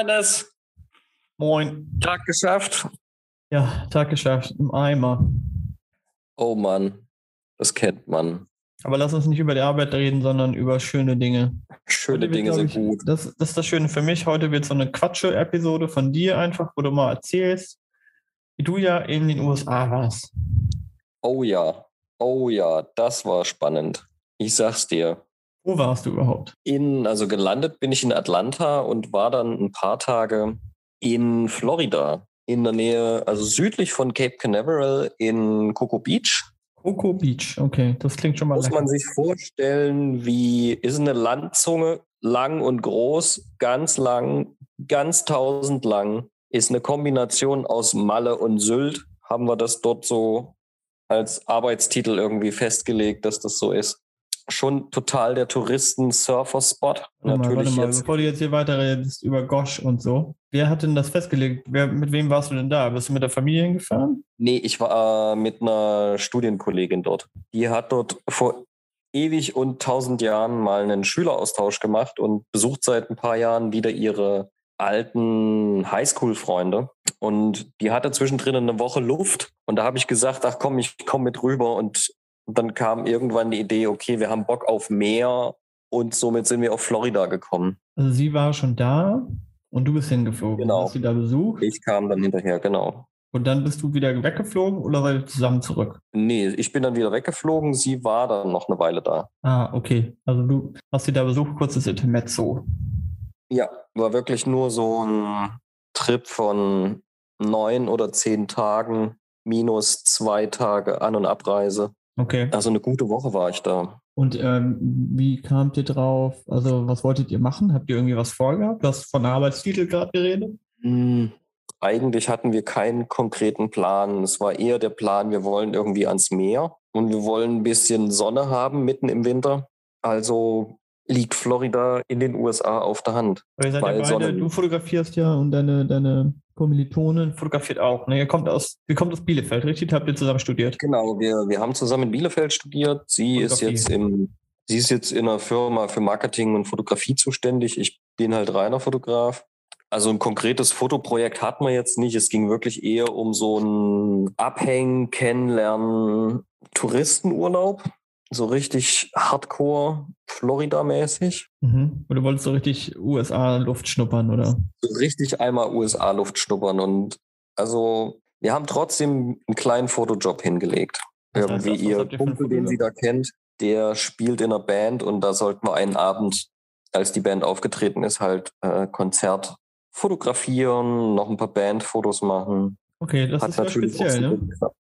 Hannes. Moin. Tag geschafft. Ja, Tag geschafft. Im Eimer. Oh Mann, das kennt man. Aber lass uns nicht über die Arbeit reden, sondern über schöne Dinge. Schöne wird, Dinge sind ich, gut. Das, das ist das Schöne für mich. Heute wird so eine Quatsche-Episode von dir einfach, wo du mal erzählst, wie du ja in den USA warst. Oh ja, oh ja, das war spannend. Ich sag's dir. Wo warst du überhaupt? In, also gelandet bin ich in Atlanta und war dann ein paar Tage in Florida, in der Nähe, also südlich von Cape Canaveral in Cocoa Beach. Coco Beach. Okay, das klingt schon mal Muss lecker. man sich vorstellen, wie ist eine Landzunge lang und groß, ganz lang, ganz tausend lang, ist eine Kombination aus Malle und Sylt. Haben wir das dort so als Arbeitstitel irgendwie festgelegt, dass das so ist. Schon total der Touristen-Surfer-Spot. Natürlich warte mal, jetzt. bevor du jetzt hier weiterredest über Gosh und so. Wer hat denn das festgelegt? Wer, mit wem warst du denn da? Bist du mit der Familie hingefahren? Nee, ich war äh, mit einer Studienkollegin dort. Die hat dort vor ewig und tausend Jahren mal einen Schüleraustausch gemacht und besucht seit ein paar Jahren wieder ihre alten Highschool-Freunde. Und die hatte zwischendrin eine Woche Luft. Und da habe ich gesagt, ach komm, ich komme mit rüber. Und dann kam irgendwann die Idee, okay, wir haben Bock auf Meer. Und somit sind wir auf Florida gekommen. Also sie war schon da und du bist hingeflogen. Genau. Hast sie da besucht Ich kam dann hinterher, genau. und dann bist du wieder weggeflogen oder seid ihr zusammen zurück? Nee, ich bin dann wieder weggeflogen. Sie war dann noch eine Weile da. Ah, okay. Also du hast sie da besucht, kurzes Intermezzo. Ja, war wirklich nur so ein Trip von neun oder zehn Tagen minus zwei Tage An- und Abreise. Okay. Also eine gute Woche war ich da. Und ähm, wie kamt ihr drauf? Also was wolltet ihr machen? Habt ihr irgendwie was vorgehabt? Du hast von Arbeitstitel gerade geredet? Hm, Eigentlich hatten wir keinen konkreten Plan. Es war eher der Plan, wir wollen irgendwie ans Meer und wir wollen ein bisschen Sonne haben mitten im Winter. Also liegt Florida in den USA auf der Hand. Weil ihr seid Weil ja beide, du fotografierst ja und deine, deine Kommilitonin fotografiert auch. Ne? Ihr kommt aus, ihr kommt aus Bielefeld, richtig? Habt ihr zusammen studiert? Genau, wir, wir haben zusammen in Bielefeld studiert. Sie ist jetzt im, sie ist jetzt in einer Firma für Marketing und Fotografie zuständig. Ich bin halt reiner Fotograf. Also ein konkretes Fotoprojekt hatten wir jetzt nicht. Es ging wirklich eher um so ein Abhängen, Kennenlernen, Touristenurlaub. So richtig Hardcore, Florida-mäßig. Mhm. Du wolltest so richtig USA-Luft schnuppern, oder? So richtig einmal USA-Luft schnuppern. Und also wir haben trotzdem einen kleinen Fotojob hingelegt. Was heißt Irgendwie das? Was ihr Kumpel, den sie da kennt, der spielt in einer Band und da sollten wir einen Abend, als die Band aufgetreten ist, halt äh, Konzert fotografieren, noch ein paar Bandfotos machen. Okay, das ist ja speziell, ne?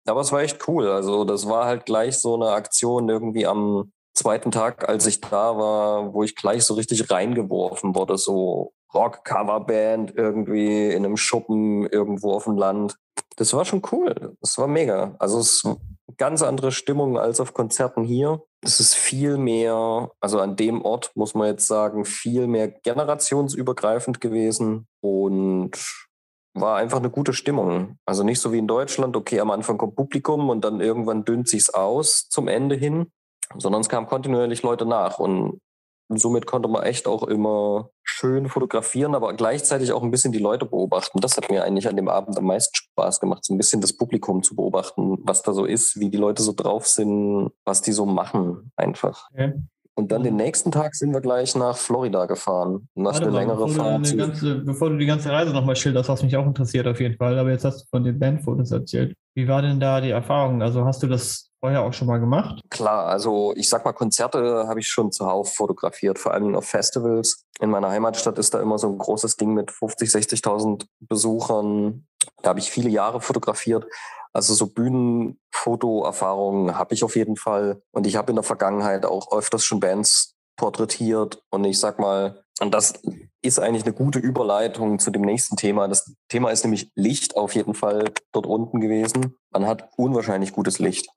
Aber es war echt cool. Also das war halt gleich so eine Aktion irgendwie am zweiten Tag, als ich da war, wo ich gleich so richtig reingeworfen wurde. So Rock-Coverband irgendwie in einem Schuppen irgendwo auf dem Land. Das war schon cool. Das war mega. Also es ist eine ganz andere Stimmung als auf Konzerten hier. Es ist viel mehr, also an dem Ort muss man jetzt sagen, viel mehr generationsübergreifend gewesen und war einfach eine gute Stimmung. Also nicht so wie in Deutschland, okay, am Anfang kommt Publikum und dann irgendwann dünnt sich's aus zum Ende hin, sondern es kamen kontinuierlich Leute nach und somit konnte man echt auch immer schön fotografieren, aber gleichzeitig auch ein bisschen die Leute beobachten. Das hat mir eigentlich an dem Abend am meisten Spaß gemacht, so ein bisschen das Publikum zu beobachten, was da so ist, wie die Leute so drauf sind, was die so machen einfach. Okay. Und dann den nächsten Tag sind wir gleich nach Florida gefahren. Und das Warte eine mal, längere bevor, du Fahrt. zu- ganze, bevor du die ganze Reise nochmal schilderst, was mich auch interessiert auf jeden Fall. Aber jetzt hast du von den Bandfotos erzählt. Wie war denn da die Erfahrung? Also hast du das vorher auch schon mal gemacht? Klar, also ich sag mal, Konzerte habe ich schon zuhauf fotografiert, vor allem auf Festivals. In meiner Heimatstadt ist da immer so ein großes Ding mit 50, 60.000 Besuchern. Da habe ich viele Jahre fotografiert. Also so Bühnenfotoerfahrungen habe ich auf jeden Fall. Und ich habe in der Vergangenheit auch öfters schon Bands porträtiert. Und ich sag mal, und das ist eigentlich eine gute Überleitung zu dem nächsten Thema. Das Thema ist nämlich Licht auf jeden Fall dort unten gewesen. Man hat unwahrscheinlich gutes Licht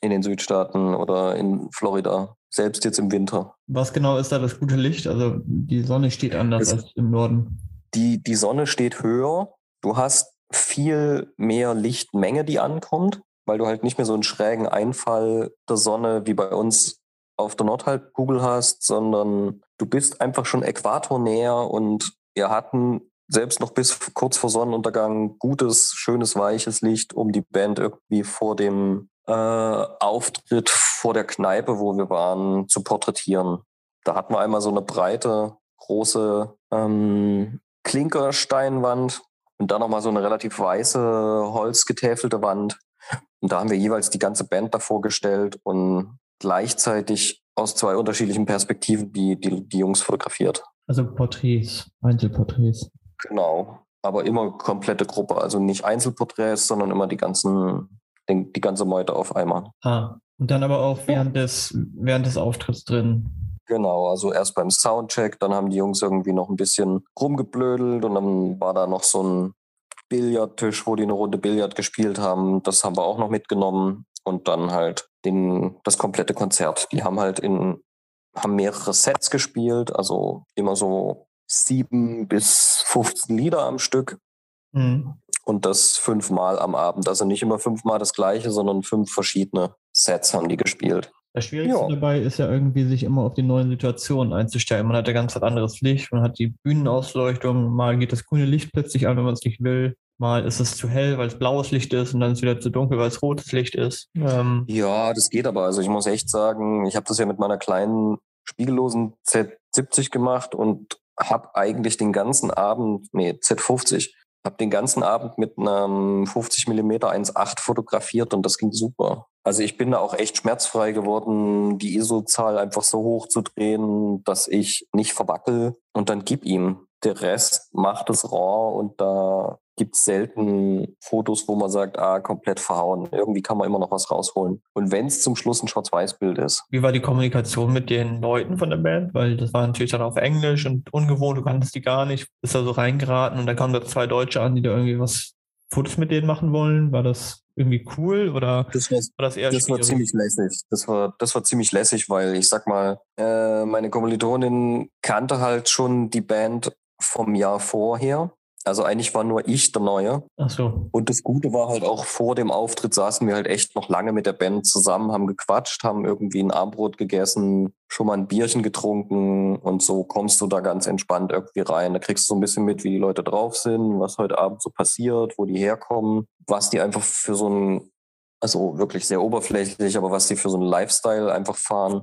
in den Südstaaten oder in Florida, selbst jetzt im Winter. Was genau ist da das gute Licht? Also die Sonne steht anders Es- als im Norden. Die, die Sonne steht höher. Du hast viel mehr Lichtmenge, die ankommt, weil du halt nicht mehr so einen schrägen Einfall der Sonne wie bei uns auf der Nordhalbkugel hast, sondern du bist einfach schon äquatornäher und wir hatten selbst noch bis kurz vor Sonnenuntergang gutes, schönes, weiches Licht, um die Band irgendwie vor dem äh, Auftritt vor der Kneipe, wo wir waren, zu porträtieren. Da hatten wir einmal so eine breite, große ähm, Klinkersteinwand und dann nochmal so eine relativ weiße, holzgetäfelte Wand. Und da haben wir jeweils die ganze Band davor gestellt und gleichzeitig aus zwei unterschiedlichen Perspektiven die, die, die Jungs fotografiert. Also Porträts, Einzelporträts. Genau, aber immer komplette Gruppe, also nicht Einzelporträts, sondern immer die ganzen, die, die ganze Meute auf einmal. Ah, und dann aber auch während des, während des Auftritts drin. Genau, also erst beim Soundcheck, dann haben die Jungs irgendwie noch ein bisschen rumgeblödelt und dann war da noch so ein Billardtisch, wo die eine Runde Billard gespielt haben. Das haben wir auch noch mitgenommen und dann halt den, das komplette Konzert. Die haben halt in, haben mehrere Sets gespielt, also immer so sieben bis 15 Lieder am Stück. Mhm. Und das fünfmal am Abend. Also nicht immer fünfmal das gleiche, sondern fünf verschiedene Sets haben die gespielt. Das Schwierigste ja. dabei ist ja irgendwie, sich immer auf die neuen Situationen einzustellen. Man hat ja ganz anderes Licht, man hat die Bühnenausleuchtung, mal geht das grüne Licht plötzlich an, wenn man es nicht will. Mal ist es zu hell, weil es blaues Licht ist und dann ist es wieder zu dunkel, weil es rotes Licht ist. Ähm ja, das geht aber. Also ich muss echt sagen, ich habe das ja mit meiner kleinen spiegellosen Z70 gemacht und habe eigentlich den ganzen Abend, nee, Z50, habe den ganzen Abend mit einem 50 mm 1.8 fotografiert und das ging super. Also ich bin da auch echt schmerzfrei geworden, die ISO-Zahl einfach so hoch zu drehen, dass ich nicht verwackel und dann gib ihm. Der Rest macht es raw und da gibt es selten Fotos, wo man sagt, ah, komplett verhauen. Irgendwie kann man immer noch was rausholen. Und wenn es zum Schluss ein Schwarz-Weiß-Bild ist. Wie war die Kommunikation mit den Leuten von der Band? Weil das war natürlich dann auf Englisch und ungewohnt, du kanntest die gar nicht, bist da so reingeraten und da kamen da zwei Deutsche an, die da irgendwie was Fotos mit denen machen wollen. War das irgendwie cool oder das war, war das eher Das war ziemlich lässig. Das war, das war ziemlich lässig, weil ich sag mal, äh, meine Kommilitonin kannte halt schon die Band vom Jahr vorher also eigentlich war nur ich der Neue. Ach so. Und das Gute war halt auch vor dem Auftritt saßen wir halt echt noch lange mit der Band zusammen, haben gequatscht, haben irgendwie ein Armbrot gegessen, schon mal ein Bierchen getrunken und so kommst du da ganz entspannt irgendwie rein. Da kriegst du so ein bisschen mit, wie die Leute drauf sind, was heute Abend so passiert, wo die herkommen, was die einfach für so ein, also wirklich sehr oberflächlich, aber was die für so einen Lifestyle einfach fahren.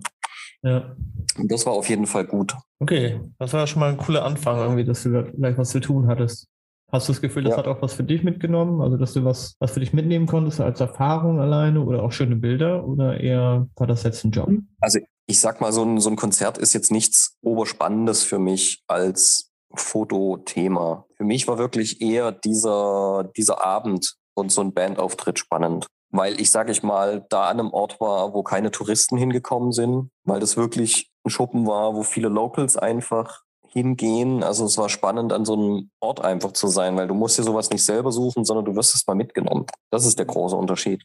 Ja. Und das war auf jeden Fall gut. Okay, das war schon mal ein cooler Anfang, irgendwie, dass du da gleich was zu tun hattest. Hast du das Gefühl, das ja. hat auch was für dich mitgenommen? Also, dass du was, was für dich mitnehmen konntest als Erfahrung alleine oder auch schöne Bilder oder eher war das jetzt ein Job? Also, ich sag mal, so ein, so ein Konzert ist jetzt nichts Oberspannendes für mich als Fotothema. Für mich war wirklich eher dieser, dieser Abend und so ein Bandauftritt spannend. Weil ich, sage ich mal, da an einem Ort war, wo keine Touristen hingekommen sind, weil das wirklich ein Schuppen war, wo viele Locals einfach hingehen. Also es war spannend, an so einem Ort einfach zu sein, weil du musst dir sowas nicht selber suchen, sondern du wirst es mal mitgenommen. Das ist der große Unterschied.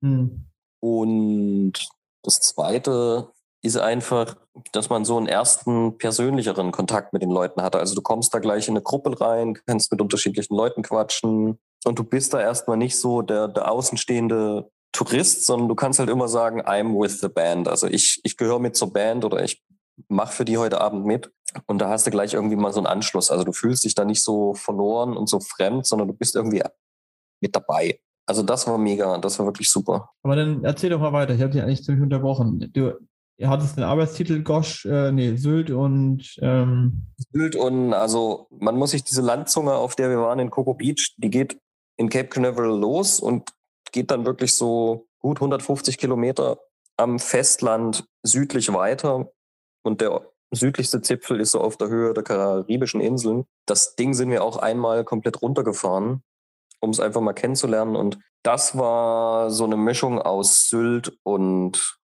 Mhm. Und das Zweite ist einfach, dass man so einen ersten persönlicheren Kontakt mit den Leuten hatte. Also du kommst da gleich in eine Gruppe rein, kannst mit unterschiedlichen Leuten quatschen und du bist da erstmal nicht so der, der außenstehende Tourist, sondern du kannst halt immer sagen, I'm with the band. Also ich, ich gehöre mit zur Band oder ich mach für die heute Abend mit. Und da hast du gleich irgendwie mal so einen Anschluss. Also du fühlst dich da nicht so verloren und so fremd, sondern du bist irgendwie mit dabei. Also das war mega, das war wirklich super. Aber dann erzähl doch mal weiter. Ich habe dich eigentlich ziemlich unterbrochen. Du hattest den Arbeitstitel Gosch, äh, nee, Sylt und ähm Sylt und also man muss sich diese Landzunge, auf der wir waren in Coco Beach, die geht in Cape Canaveral los und geht dann wirklich so gut 150 Kilometer am Festland südlich weiter und der südlichste Zipfel ist so auf der Höhe der karibischen Inseln. Das Ding sind wir auch einmal komplett runtergefahren, um es einfach mal kennenzulernen. Und das war so eine Mischung aus Sylt und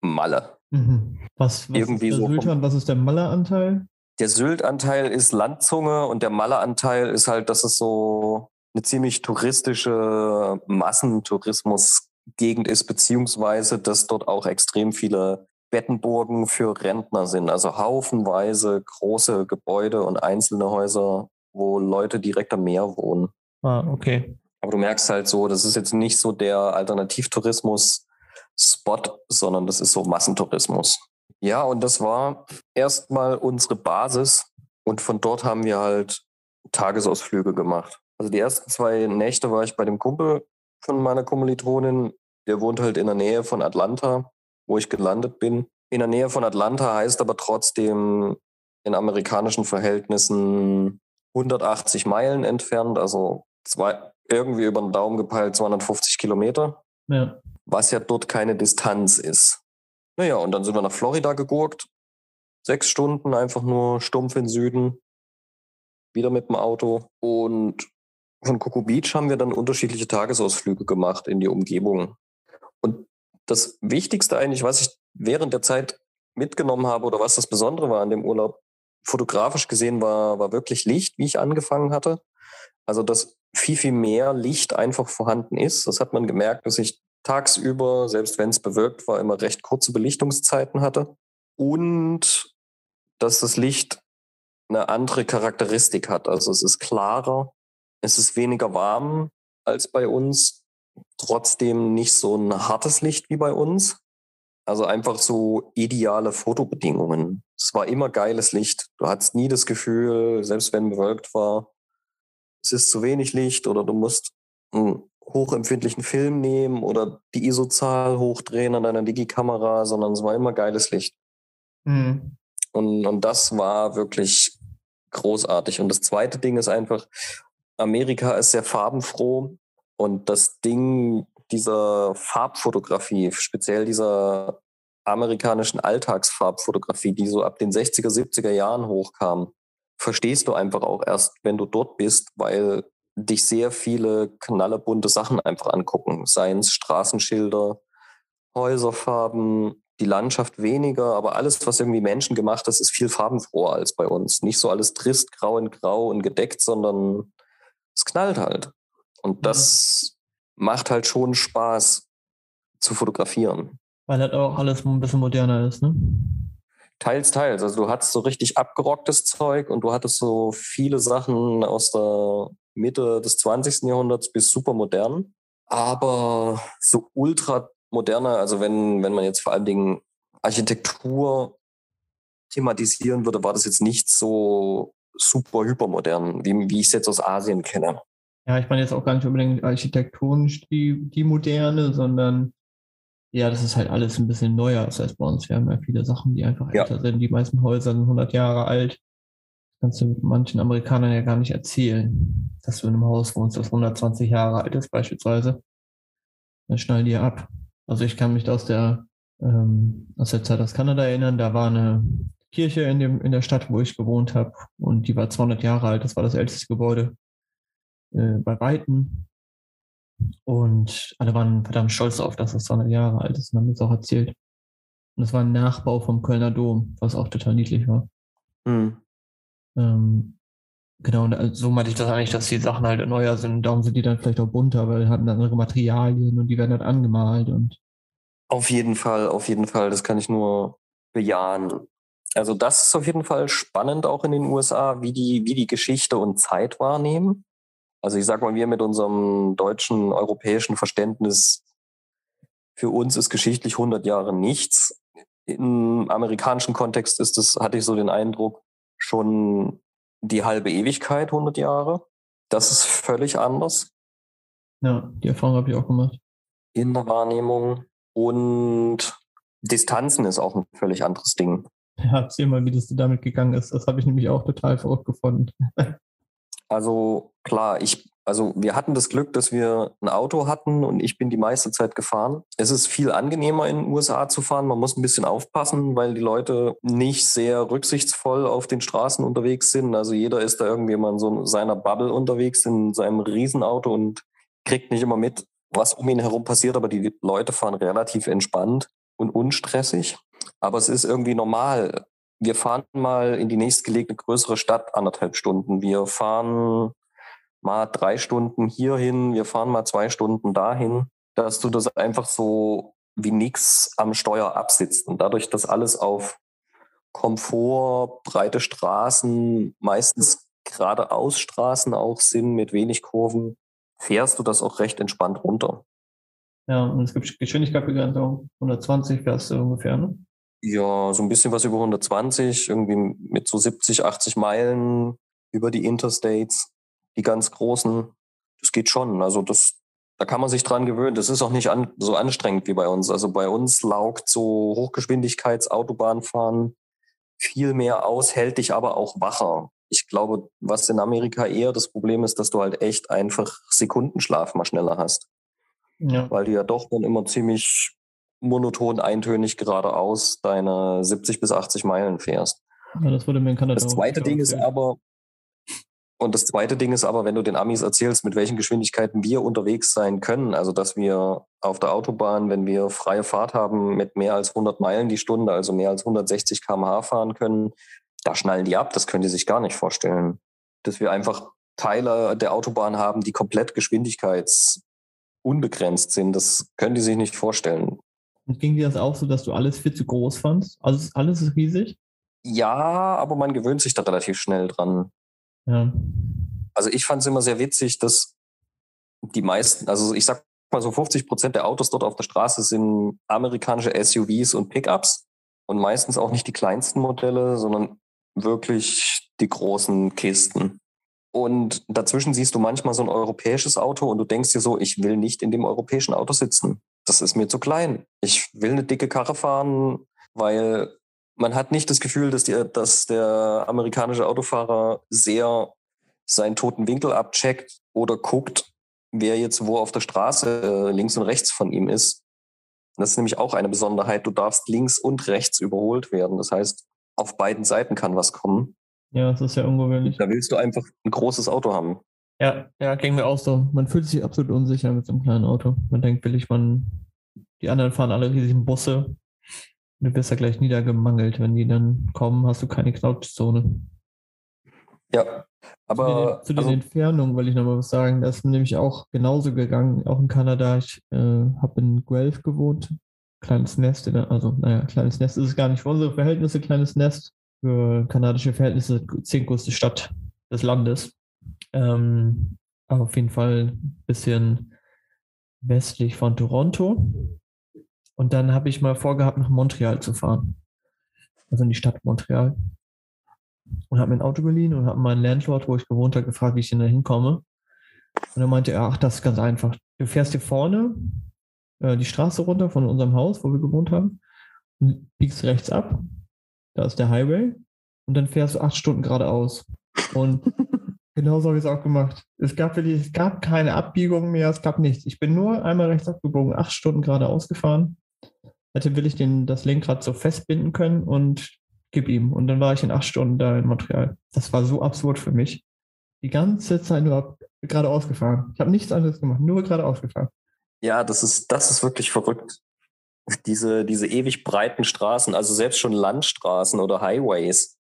Malle. Mhm. Was, was Irgendwie ist der so Sylt und was ist der Malle-Anteil? Der Sylt-Anteil ist Landzunge und der Malle-Anteil ist halt, dass es so eine ziemlich touristische Massentourismus-Gegend ist, beziehungsweise dass dort auch extrem viele Bettenburgen für Rentner sind. Also haufenweise große Gebäude und einzelne Häuser, wo Leute direkt am Meer wohnen. Ah, okay. Aber du merkst halt so, das ist jetzt nicht so der Alternativtourismus-Spot, sondern das ist so Massentourismus. Ja, und das war erstmal unsere Basis. Und von dort haben wir halt Tagesausflüge gemacht. Also die ersten zwei Nächte war ich bei dem Kumpel von meiner Kommilitonin. Der wohnt halt in der Nähe von Atlanta, wo ich gelandet bin. In der Nähe von Atlanta heißt aber trotzdem in amerikanischen Verhältnissen 180 Meilen entfernt, also zwei, irgendwie über den Daumen gepeilt 250 Kilometer. Ja. Was ja dort keine Distanz ist. Naja, und dann sind wir nach Florida gegurkt. Sechs Stunden einfach nur stumpf in Süden. Wieder mit dem Auto. Und von Coco Beach haben wir dann unterschiedliche Tagesausflüge gemacht in die Umgebung. Und das Wichtigste eigentlich, was ich während der Zeit mitgenommen habe oder was das Besondere war an dem Urlaub, fotografisch gesehen war, war wirklich Licht, wie ich angefangen hatte. Also, dass viel, viel mehr Licht einfach vorhanden ist. Das hat man gemerkt, dass ich tagsüber, selbst wenn es bewölkt war, immer recht kurze Belichtungszeiten hatte. Und dass das Licht eine andere Charakteristik hat. Also es ist klarer, es ist weniger warm als bei uns, trotzdem nicht so ein hartes Licht wie bei uns. Also einfach so ideale Fotobedingungen. Es war immer geiles Licht. Du hattest nie das Gefühl, selbst wenn bewölkt war, es ist zu wenig Licht oder du musst einen hochempfindlichen Film nehmen oder die ISO-Zahl hochdrehen an deiner Digi-Kamera, sondern es war immer geiles Licht. Mhm. Und, und das war wirklich großartig. Und das zweite Ding ist einfach, Amerika ist sehr farbenfroh und das Ding dieser Farbfotografie, speziell dieser amerikanischen Alltagsfarbfotografie, die so ab den 60er, 70er Jahren hochkam, verstehst du einfach auch erst, wenn du dort bist, weil dich sehr viele knallebunte Sachen einfach angucken. Seien es Straßenschilder, Häuserfarben, die Landschaft weniger, aber alles, was irgendwie Menschen gemacht ist, ist viel farbenfroher als bei uns. Nicht so alles trist, grau in grau und gedeckt, sondern es knallt halt. Und mhm. das macht halt schon Spaß zu fotografieren. Weil halt auch alles ein bisschen moderner ist, ne? Teils, teils. Also du hattest so richtig abgerocktes Zeug und du hattest so viele Sachen aus der Mitte des 20. Jahrhunderts bis super modern. Aber so ultra moderner, also wenn, wenn man jetzt vor allen Dingen Architektur thematisieren würde, war das jetzt nicht so super hypermodern, wie, wie ich es jetzt aus Asien kenne. Ja, ich meine jetzt auch gar nicht unbedingt architektonisch die, die moderne, sondern ja, das ist halt alles ein bisschen neuer als bei uns. Wir haben ja viele Sachen, die einfach ja. älter sind. Die meisten Häuser sind 100 Jahre alt. Das kannst du manchen Amerikanern ja gar nicht erzählen, dass du in einem Haus wohnst, das 120 Jahre alt ist beispielsweise. Dann schnallen die ja ab. Also ich kann mich aus der, ähm, aus der Zeit aus Kanada erinnern, da war eine Kirche in, dem, in der Stadt, wo ich gewohnt habe. Und die war 200 Jahre alt. Das war das älteste Gebäude äh, bei Weitem. Und alle waren verdammt stolz darauf, dass das 200 Jahre alt ist und haben es auch erzählt. Und es war ein Nachbau vom Kölner Dom, was auch total niedlich war. Mhm. Ähm, genau, und so meinte ich das eigentlich, dass die Sachen halt neuer sind. Darum sind die dann vielleicht auch bunter, weil die hatten andere Materialien und die werden halt angemalt und. Auf jeden Fall, auf jeden Fall. Das kann ich nur bejahen. Also das ist auf jeden Fall spannend auch in den USA, wie die, wie die Geschichte und Zeit wahrnehmen. Also ich sag mal, wir mit unserem deutschen, europäischen Verständnis, für uns ist geschichtlich 100 Jahre nichts. Im amerikanischen Kontext ist es, hatte ich so den Eindruck, schon die halbe Ewigkeit, 100 Jahre. Das ist völlig anders. Ja, die Erfahrung habe ich auch gemacht. In der Wahrnehmung. Und Distanzen ist auch ein völlig anderes Ding. Ja, erzähl mal, wie das damit gegangen ist. Das habe ich nämlich auch total verrückt gefunden. Also klar, ich, also wir hatten das Glück, dass wir ein Auto hatten und ich bin die meiste Zeit gefahren. Es ist viel angenehmer in den USA zu fahren. Man muss ein bisschen aufpassen, weil die Leute nicht sehr rücksichtsvoll auf den Straßen unterwegs sind. Also jeder ist da irgendwie mal in so seiner Bubble unterwegs in seinem Riesenauto und kriegt nicht immer mit, was um ihn herum passiert. Aber die Leute fahren relativ entspannt und unstressig. Aber es ist irgendwie normal. Wir fahren mal in die nächstgelegene größere Stadt anderthalb Stunden. Wir fahren mal drei Stunden hierhin. Wir fahren mal zwei Stunden dahin, dass du das einfach so wie nix am Steuer absitzt. Und dadurch, dass alles auf Komfort, breite Straßen, meistens geradeaus Straßen auch sind mit wenig Kurven, fährst du das auch recht entspannt runter. Ja, und es gibt Geschwindigkeitsbegrenzung, 120 fährst du ungefähr, ne? Ja, so ein bisschen was über 120, irgendwie mit so 70, 80 Meilen über die Interstates, die ganz großen. Das geht schon. Also das, da kann man sich dran gewöhnen. Das ist auch nicht an, so anstrengend wie bei uns. Also bei uns laugt so Hochgeschwindigkeitsautobahn viel mehr aus, hält dich aber auch wacher. Ich glaube, was in Amerika eher das Problem ist, dass du halt echt einfach Sekundenschlaf mal schneller hast. Ja. Weil du ja doch dann immer ziemlich monoton, eintönig geradeaus deine 70 bis 80 Meilen fährst. Ja, das wurde mir in Kanada Das zweite Ding ist aber, und das zweite Ding ist aber, wenn du den Amis erzählst, mit welchen Geschwindigkeiten wir unterwegs sein können, also dass wir auf der Autobahn, wenn wir freie Fahrt haben, mit mehr als 100 Meilen die Stunde, also mehr als 160 km/h fahren können, da schnallen die ab. Das können die sich gar nicht vorstellen. Dass wir einfach Teile der Autobahn haben, die komplett geschwindigkeitsunbegrenzt sind, das können die sich nicht vorstellen. Und ging dir das auch so, dass du alles viel zu groß fandst? Also alles ist riesig? Ja, aber man gewöhnt sich da relativ schnell dran. Ja. Also ich fand es immer sehr witzig, dass die meisten, also ich sag mal so 50 Prozent der Autos dort auf der Straße sind amerikanische SUVs und Pickups und meistens auch nicht die kleinsten Modelle, sondern wirklich die großen Kisten. Und dazwischen siehst du manchmal so ein europäisches Auto und du denkst dir so, ich will nicht in dem europäischen Auto sitzen. Das ist mir zu klein. Ich will eine dicke Karre fahren, weil man hat nicht das Gefühl, dass, die, dass der amerikanische Autofahrer sehr seinen toten Winkel abcheckt oder guckt, wer jetzt wo auf der Straße äh, links und rechts von ihm ist. Das ist nämlich auch eine Besonderheit. Du darfst links und rechts überholt werden. Das heißt, auf beiden Seiten kann was kommen. Ja, das ist ja ungewöhnlich. Da willst du einfach ein großes Auto haben. Ja, ja, ging mir auch so. Man fühlt sich absolut unsicher mit so einem kleinen Auto. Man denkt, will ich man, die anderen fahren alle riesigen Busse. Du wirst ja gleich niedergemangelt. Wenn die dann kommen, hast du keine Knautschzone. Ja, aber. Zu den, zu den also, Entfernungen wollte ich noch mal was sagen. Das ist mir nämlich auch genauso gegangen, auch in Kanada. Ich äh, habe in Guelph gewohnt. Kleines Nest, also, naja, kleines Nest ist es gar nicht für unsere Verhältnisse, kleines Nest. Für kanadische Verhältnisse zehntgrößte Stadt des Landes. Ähm, auf jeden Fall ein bisschen westlich von Toronto. Und dann habe ich mal vorgehabt, nach Montreal zu fahren. Also in die Stadt Montreal. Und habe mir ein Auto geliehen und habe meinen Landlord, wo ich gewohnt habe, gefragt, wie ich denn da hinkomme. Und er meinte ach, das ist ganz einfach. Du fährst hier vorne äh, die Straße runter von unserem Haus, wo wir gewohnt haben, und biegst rechts ab. Da ist der Highway. Und dann fährst du acht Stunden geradeaus. Und genau so habe ich es auch gemacht. Es gab wirklich, es gab keine Abbiegung mehr, es gab nichts. Ich bin nur einmal rechts abgebogen, acht Stunden geradeaus gefahren hätte will ich den, das Lenkrad so festbinden können und gib ihm. Und dann war ich in acht Stunden da in Montreal. Das war so absurd für mich. Die ganze Zeit nur geradeaus gefahren. Ich habe nichts anderes gemacht, nur geradeaus gefahren. Ja, das ist, das ist wirklich verrückt. Diese, diese ewig breiten Straßen, also selbst schon Landstraßen oder Highways,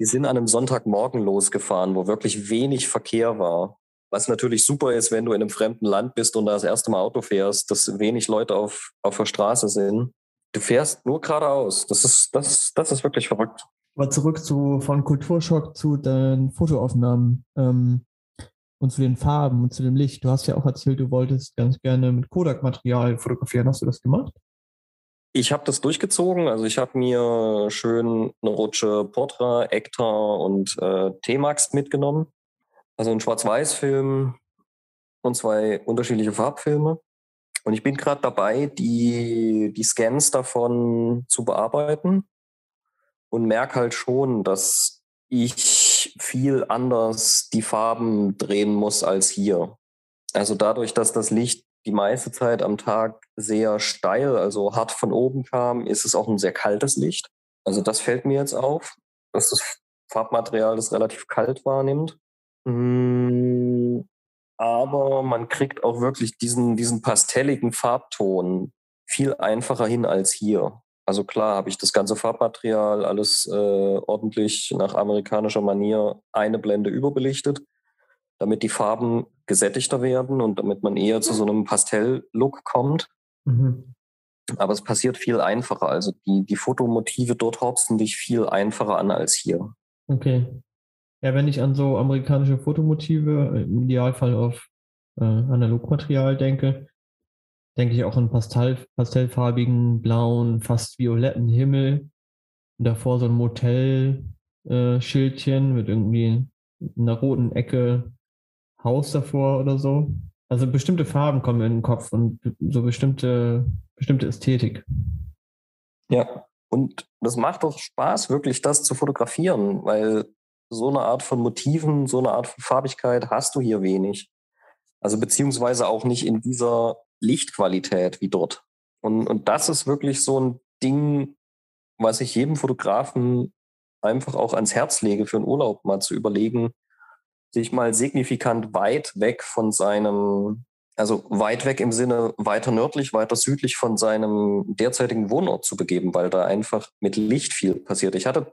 die sind an einem Sonntagmorgen losgefahren, wo wirklich wenig Verkehr war. Was natürlich super ist, wenn du in einem fremden Land bist und da das erste Mal Auto fährst, dass wenig Leute auf, auf der Straße sind. Du fährst nur geradeaus. Das ist, das, das ist wirklich verrückt. Aber zurück zu von Kulturschock zu den Fotoaufnahmen ähm, und zu den Farben und zu dem Licht. Du hast ja auch erzählt, du wolltest ganz gerne mit Kodak-Material fotografieren. Hast du das gemacht? Ich habe das durchgezogen. Also ich habe mir schön eine Rutsche Portra, Ektar und äh, T-Max mitgenommen. Also ein Schwarz-Weiß-Film und zwei unterschiedliche Farbfilme. Und ich bin gerade dabei, die, die Scans davon zu bearbeiten und merke halt schon, dass ich viel anders die Farben drehen muss als hier. Also dadurch, dass das Licht die meiste Zeit am Tag sehr steil, also hart von oben kam, ist es auch ein sehr kaltes Licht. Also das fällt mir jetzt auf, dass das Farbmaterial das relativ kalt wahrnimmt. Hm, aber man kriegt auch wirklich diesen, diesen pastelligen Farbton viel einfacher hin als hier. Also klar habe ich das ganze Farbmaterial alles äh, ordentlich nach amerikanischer Manier eine Blende überbelichtet, damit die Farben gesättigter werden und damit man eher zu so einem Pastell-Look kommt. Mhm. Aber es passiert viel einfacher. Also die, die Fotomotive dort horzen dich viel einfacher an als hier. Okay. Ja, wenn ich an so amerikanische Fotomotive, im Idealfall auf äh, Analogmaterial denke, denke ich auch an Pastell, pastellfarbigen, blauen, fast violetten Himmel. Und davor so ein Motel-Schildchen äh, mit irgendwie in einer roten Ecke Haus davor oder so. Also bestimmte Farben kommen in den Kopf und so bestimmte, bestimmte Ästhetik. Ja, und das macht doch Spaß, wirklich das zu fotografieren, weil so eine Art von Motiven, so eine Art von Farbigkeit hast du hier wenig. Also beziehungsweise auch nicht in dieser Lichtqualität wie dort. Und, und das ist wirklich so ein Ding, was ich jedem Fotografen einfach auch ans Herz lege, für einen Urlaub mal zu überlegen, sich mal signifikant weit weg von seinem, also weit weg im Sinne weiter nördlich, weiter südlich von seinem derzeitigen Wohnort zu begeben, weil da einfach mit Licht viel passiert. Ich hatte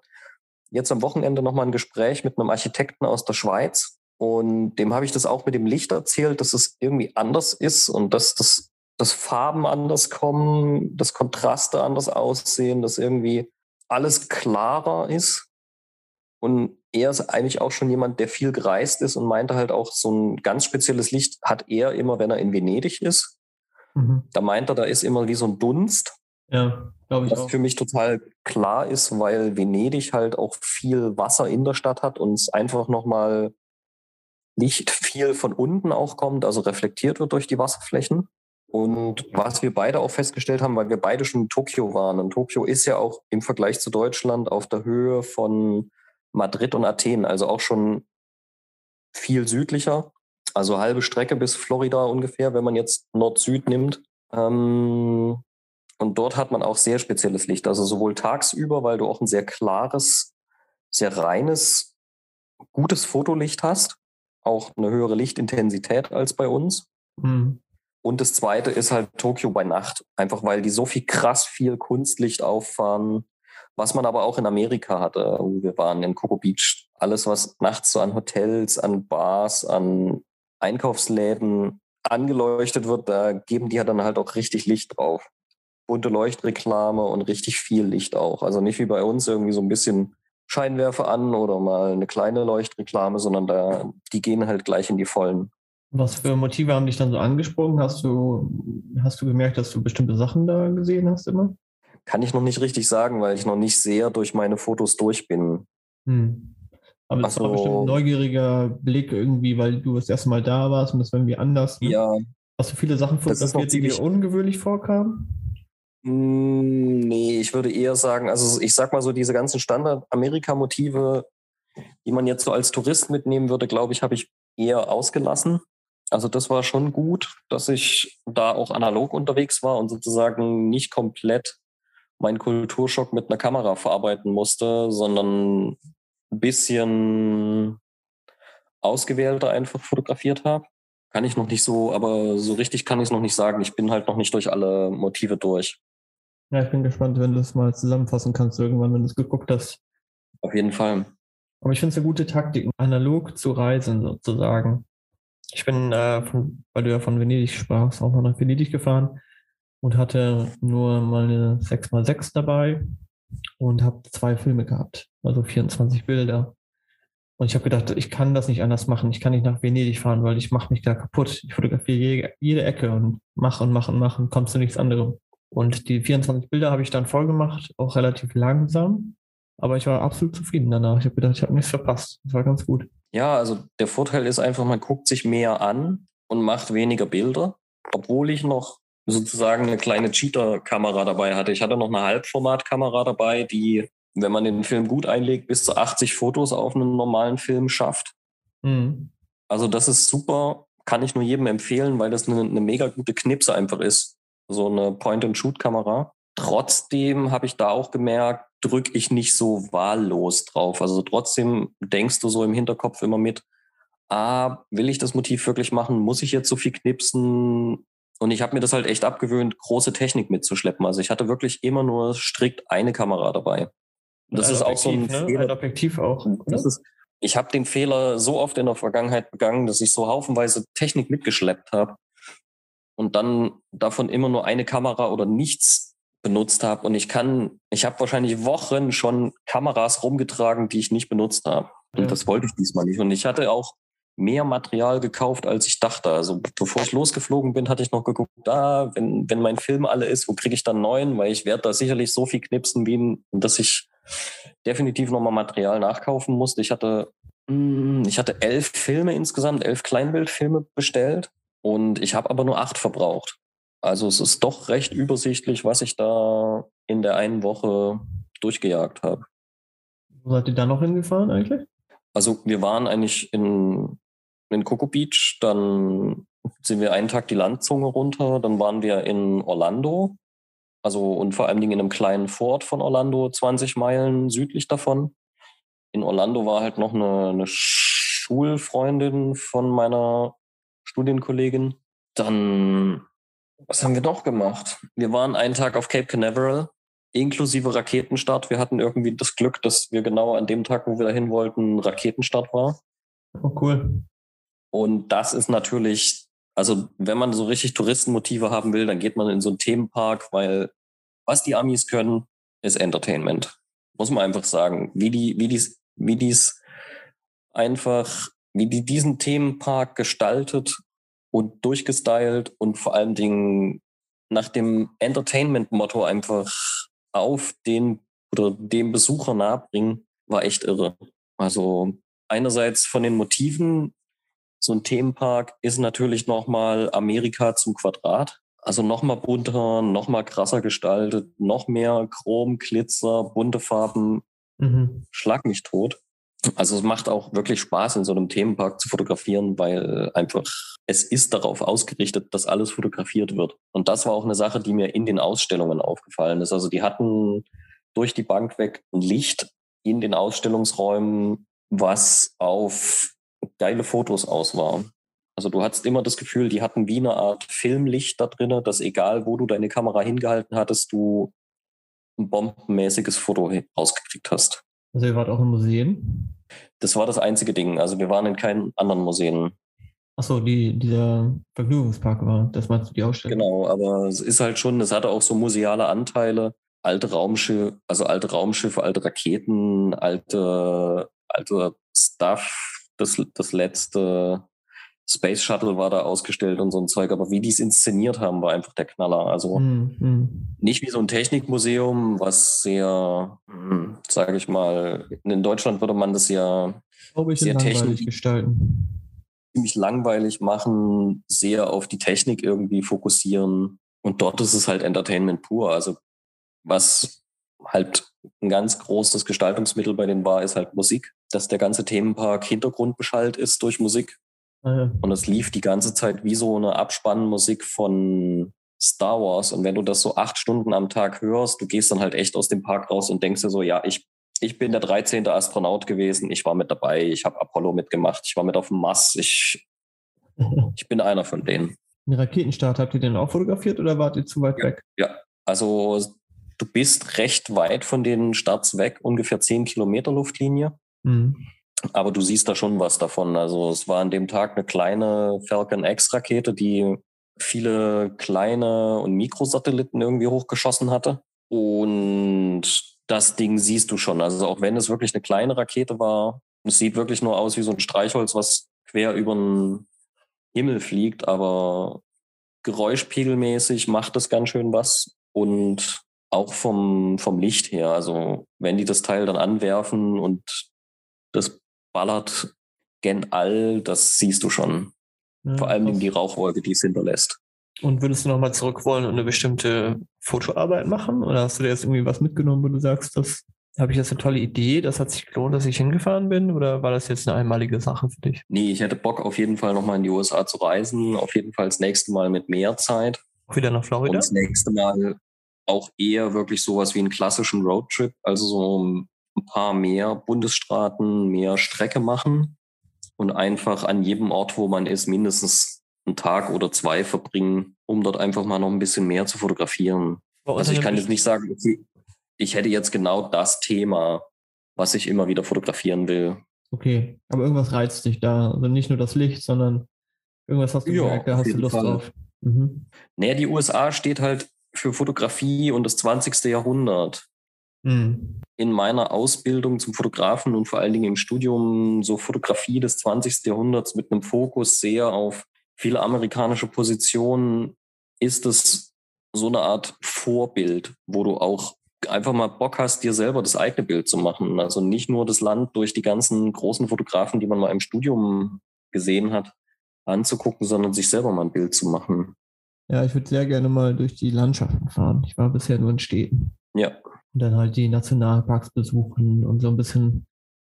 jetzt am Wochenende nochmal ein Gespräch mit einem Architekten aus der Schweiz und dem habe ich das auch mit dem Licht erzählt, dass es irgendwie anders ist und dass das dass Farben anders kommen, dass Kontraste anders aussehen, dass irgendwie alles klarer ist. Und er ist eigentlich auch schon jemand, der viel gereist ist und meinte halt auch, so ein ganz spezielles Licht hat er immer, wenn er in Venedig ist. Mhm. Da meint er, da ist immer wie so ein Dunst. Ja, glaube ich. Was auch. für mich total klar ist, weil Venedig halt auch viel Wasser in der Stadt hat und es einfach nochmal Licht viel von unten auch kommt, also reflektiert wird durch die Wasserflächen. Und was wir beide auch festgestellt haben, weil wir beide schon in Tokio waren. Und Tokio ist ja auch im Vergleich zu Deutschland auf der Höhe von Madrid und Athen, also auch schon viel südlicher. Also halbe Strecke bis Florida ungefähr, wenn man jetzt Nord-Süd nimmt. Ähm, und dort hat man auch sehr spezielles Licht. Also sowohl tagsüber, weil du auch ein sehr klares, sehr reines, gutes Fotolicht hast. Auch eine höhere Lichtintensität als bei uns. Mhm. Und das zweite ist halt Tokio bei Nacht. Einfach weil die so viel krass viel Kunstlicht auffahren. Was man aber auch in Amerika hatte. Wir waren in Coco Beach. Alles, was nachts so an Hotels, an Bars, an Einkaufsläden angeleuchtet wird, da geben die ja dann halt auch richtig Licht drauf. Bunte Leuchtreklame und richtig viel Licht auch. Also nicht wie bei uns irgendwie so ein bisschen Scheinwerfer an oder mal eine kleine Leuchtreklame, sondern da, die gehen halt gleich in die Vollen. Was für Motive haben dich dann so angesprochen? Hast du, hast du gemerkt, dass du bestimmte Sachen da gesehen hast immer? Kann ich noch nicht richtig sagen, weil ich noch nicht sehr durch meine Fotos durch bin. Hm. Aber das war bestimmt ein neugieriger Blick irgendwie, weil du das erste Mal da warst und das war irgendwie anders. Ne? Ja. Hast du viele Sachen fotografiert, die dir ungewöhnlich vorkamen? Hm, nee, ich würde eher sagen, also ich sag mal so, diese ganzen Standard-Amerika-Motive, die man jetzt so als Tourist mitnehmen würde, glaube ich, habe ich eher ausgelassen. Also das war schon gut, dass ich da auch analog unterwegs war und sozusagen nicht komplett meinen Kulturschock mit einer Kamera verarbeiten musste, sondern ein bisschen ausgewählter einfach fotografiert habe. Kann ich noch nicht so, aber so richtig kann ich es noch nicht sagen. Ich bin halt noch nicht durch alle Motive durch. Ja, ich bin gespannt, wenn du es mal zusammenfassen kannst irgendwann, wenn du es geguckt hast. Auf jeden Fall. Aber ich finde es eine gute Taktik, analog zu reisen sozusagen. Ich bin, äh, von, weil du ja von Venedig sprachst, auch mal nach Venedig gefahren und hatte nur meine 6x6 dabei und habe zwei Filme gehabt, also 24 Bilder. Und ich habe gedacht, ich kann das nicht anders machen. Ich kann nicht nach Venedig fahren, weil ich mache mich da kaputt. Ich fotografiere jede, jede Ecke und mache und mache und mache und kommst zu nichts anderem. Und die 24 Bilder habe ich dann voll gemacht, auch relativ langsam. Aber ich war absolut zufrieden danach. Ich habe gedacht, ich habe nichts verpasst. Das war ganz gut. Ja, also der Vorteil ist einfach, man guckt sich mehr an und macht weniger Bilder, obwohl ich noch sozusagen eine kleine Cheater-Kamera dabei hatte. Ich hatte noch eine Halbformat-Kamera dabei, die, wenn man den Film gut einlegt, bis zu 80 Fotos auf einen normalen Film schafft. Mhm. Also das ist super, kann ich nur jedem empfehlen, weil das eine, eine mega gute Knipse einfach ist. So eine Point-and-Shoot-Kamera. Trotzdem habe ich da auch gemerkt, drücke ich nicht so wahllos drauf. Also trotzdem denkst du so im Hinterkopf immer mit, ah, will ich das Motiv wirklich machen? Muss ich jetzt so viel knipsen? Und ich habe mir das halt echt abgewöhnt, große Technik mitzuschleppen. Also ich hatte wirklich immer nur strikt eine Kamera dabei. Das ist auch so ein, ne? Fehler. ein Objektiv auch. Das ist, ich habe den Fehler so oft in der Vergangenheit begangen, dass ich so haufenweise Technik mitgeschleppt habe und dann davon immer nur eine Kamera oder nichts benutzt habe. Und ich kann, ich habe wahrscheinlich Wochen schon Kameras rumgetragen, die ich nicht benutzt habe. Und ja. das wollte ich diesmal nicht. Und ich hatte auch mehr Material gekauft, als ich dachte. Also bevor ich losgeflogen bin, hatte ich noch geguckt, da, ah, wenn, wenn mein Film alle ist, wo kriege ich dann neuen? Weil ich werde da sicherlich so viel knipsen, wie, dass ich definitiv nochmal Material nachkaufen musste. Ich hatte Hm, ich hatte elf Filme insgesamt, elf Kleinbildfilme bestellt und ich habe aber nur acht verbraucht. Also es ist doch recht übersichtlich, was ich da in der einen Woche durchgejagt habe. Wo seid ihr da noch hingefahren eigentlich? Also wir waren eigentlich in, in Coco Beach, dann sind wir einen Tag die Landzunge runter, dann waren wir in Orlando, also und vor allen Dingen in einem kleinen Fort von Orlando, 20 Meilen südlich davon. In Orlando war halt noch eine, eine Schulfreundin von meiner Studienkollegin. Dann, was haben wir noch gemacht? Wir waren einen Tag auf Cape Canaveral, inklusive Raketenstart. Wir hatten irgendwie das Glück, dass wir genau an dem Tag, wo wir dahin wollten, Raketenstart war. Oh, cool. Und das ist natürlich, also wenn man so richtig Touristenmotive haben will, dann geht man in so einen Themenpark, weil was die Amis können, ist Entertainment. Muss man einfach sagen. Wie die, wie dies, wie dies einfach, wie die diesen Themenpark gestaltet und durchgestylt und vor allen Dingen nach dem Entertainment-Motto einfach auf den oder dem Besucher nahebringen, war echt irre. Also einerseits von den Motiven, so ein Themenpark ist natürlich nochmal Amerika zum Quadrat. Also nochmal bunter, nochmal krasser gestaltet, noch mehr Chrom, Glitzer, bunte Farben. Mhm. Schlag mich tot. Also es macht auch wirklich Spaß, in so einem Themenpark zu fotografieren, weil einfach es ist darauf ausgerichtet, dass alles fotografiert wird. Und das war auch eine Sache, die mir in den Ausstellungen aufgefallen ist. Also die hatten durch die Bank weg ein Licht in den Ausstellungsräumen, was auf geile Fotos aus war. Also du hattest immer das Gefühl, die hatten wie eine Art Filmlicht da drin, dass egal wo du deine Kamera hingehalten hattest, du ein bombenmäßiges Foto rausgekriegt hast. Also ihr wart auch in Museen? Das war das einzige Ding. Also wir waren in keinen anderen Museen. Achso, die, dieser Vergnügungspark war, das meinst du die Ausstellung? Genau, aber es ist halt schon, es hatte auch so museale Anteile, alte Raumschiffe, also alte Raumschiffe, alte Raketen, alte, alte Stuff, das, das letzte Space Shuttle war da ausgestellt und so ein Zeug, aber wie die es inszeniert haben, war einfach der Knaller. Also mhm. nicht wie so ein Technikmuseum, was sehr, hm, sage ich mal, in Deutschland würde man das ja ich, sehr technisch gestalten. Ziemlich langweilig machen, sehr auf die Technik irgendwie fokussieren. Und dort ist es halt Entertainment pur. Also was halt ein ganz großes Gestaltungsmittel bei denen war, ist halt Musik. Dass der ganze Themenpark Hintergrundbeschallt ist durch Musik Ah, und es lief die ganze Zeit wie so eine Abspannmusik von Star Wars. Und wenn du das so acht Stunden am Tag hörst, du gehst dann halt echt aus dem Park raus und denkst dir so, ja, ich, ich bin der 13. Astronaut gewesen, ich war mit dabei, ich habe Apollo mitgemacht, ich war mit auf dem Mars, ich, ich bin einer von denen. Den Raketenstart, habt ihr den auch fotografiert oder wart ihr zu weit ja, weg? Ja, also du bist recht weit von den Starts weg, ungefähr 10 Kilometer Luftlinie. Mhm. Aber du siehst da schon was davon. Also es war an dem Tag eine kleine Falcon X-Rakete, die viele kleine und Mikrosatelliten irgendwie hochgeschossen hatte. Und das Ding siehst du schon. Also auch wenn es wirklich eine kleine Rakete war, es sieht wirklich nur aus wie so ein Streichholz, was quer über den Himmel fliegt, aber geräuschpegelmäßig macht das ganz schön was. Und auch vom, vom Licht her. Also wenn die das Teil dann anwerfen und das ballert gen all, das siehst du schon. Ja, Vor allem die Rauchwolke, die es hinterlässt. Und würdest du nochmal zurück wollen und eine bestimmte Fotoarbeit machen? Oder hast du dir jetzt irgendwie was mitgenommen, wo du sagst, das habe ich jetzt eine tolle Idee, das hat sich gelohnt, dass ich hingefahren bin? Oder war das jetzt eine einmalige Sache für dich? Nee, ich hätte Bock auf jeden Fall nochmal in die USA zu reisen. Auf jeden Fall das nächste Mal mit mehr Zeit. Wieder nach Florida? Und das nächste Mal auch eher wirklich sowas wie einen klassischen Roadtrip, also so ein paar mehr Bundesstaaten, mehr Strecke machen und einfach an jedem Ort, wo man ist, mindestens einen Tag oder zwei verbringen, um dort einfach mal noch ein bisschen mehr zu fotografieren. Also ich kann jetzt nicht sagen, ich hätte jetzt genau das Thema, was ich immer wieder fotografieren will. Okay, aber irgendwas reizt dich da. Also nicht nur das Licht, sondern irgendwas hast du ja, gemerkt, da hast du Lust Fall. drauf. Mhm. Naja, die USA steht halt für Fotografie und das 20. Jahrhundert. Mhm. In meiner Ausbildung zum Fotografen und vor allen Dingen im Studium so Fotografie des 20. Jahrhunderts mit einem Fokus sehr auf viele amerikanische Positionen ist es so eine Art Vorbild, wo du auch einfach mal Bock hast, dir selber das eigene Bild zu machen. Also nicht nur das Land durch die ganzen großen Fotografen, die man mal im Studium gesehen hat, anzugucken, sondern sich selber mal ein Bild zu machen. Ja, ich würde sehr gerne mal durch die Landschaften fahren. Ich war bisher nur in Städten. Ja. Und dann halt die Nationalparks besuchen und so ein bisschen,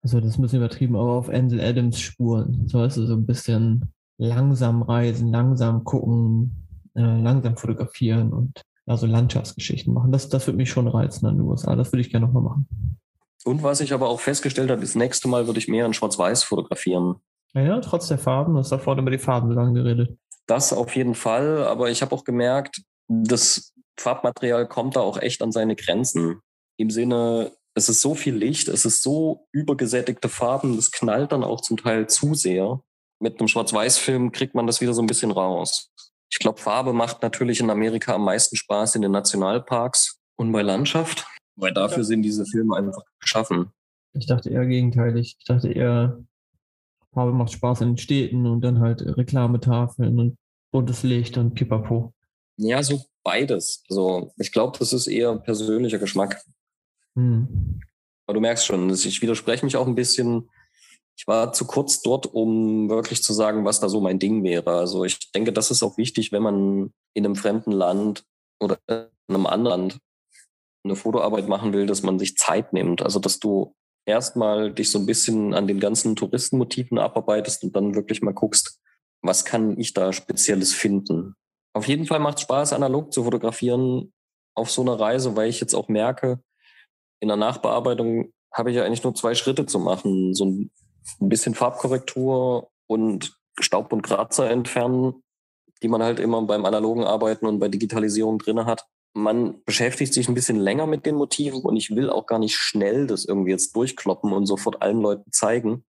also das ist ein bisschen übertrieben, aber auf Ansel Adams Spuren. So weißt du, so ein bisschen langsam reisen, langsam gucken, äh, langsam fotografieren und also Landschaftsgeschichten machen. Das, das würde mich schon reizen an den USA. Das würde ich gerne nochmal machen. Und was ich aber auch festgestellt habe, das nächste Mal würde ich mehr in Schwarz-Weiß fotografieren. Naja, trotz der Farben, du hast da vorne über die Farben so lange geredet. Das auf jeden Fall, aber ich habe auch gemerkt, das Farbmaterial kommt da auch echt an seine Grenzen. Im Sinne, es ist so viel Licht, es ist so übergesättigte Farben, das knallt dann auch zum Teil zu sehr. Mit einem Schwarz-Weiß-Film kriegt man das wieder so ein bisschen raus. Ich glaube, Farbe macht natürlich in Amerika am meisten Spaß in den Nationalparks und bei Landschaft, weil dafür sind diese Filme einfach geschaffen. Ich dachte eher gegenteilig. Ich dachte eher, Farbe macht Spaß in den Städten und dann halt Reklametafeln und buntes Licht und Pipapo. Ja, so beides. Also ich glaube, das ist eher persönlicher Geschmack. Hm. Aber du merkst schon, ich widerspreche mich auch ein bisschen. Ich war zu kurz dort, um wirklich zu sagen, was da so mein Ding wäre. Also ich denke, das ist auch wichtig, wenn man in einem fremden Land oder in einem anderen Land eine Fotoarbeit machen will, dass man sich Zeit nimmt. Also dass du erstmal dich so ein bisschen an den ganzen Touristenmotiven abarbeitest und dann wirklich mal guckst, was kann ich da Spezielles finden. Auf jeden Fall macht es Spaß, analog zu fotografieren auf so einer Reise, weil ich jetzt auch merke, in der Nachbearbeitung habe ich ja eigentlich nur zwei Schritte zu machen. So ein bisschen Farbkorrektur und Staub und Kratzer entfernen, die man halt immer beim analogen Arbeiten und bei Digitalisierung drinne hat man beschäftigt sich ein bisschen länger mit den Motiven und ich will auch gar nicht schnell das irgendwie jetzt durchkloppen und sofort allen Leuten zeigen.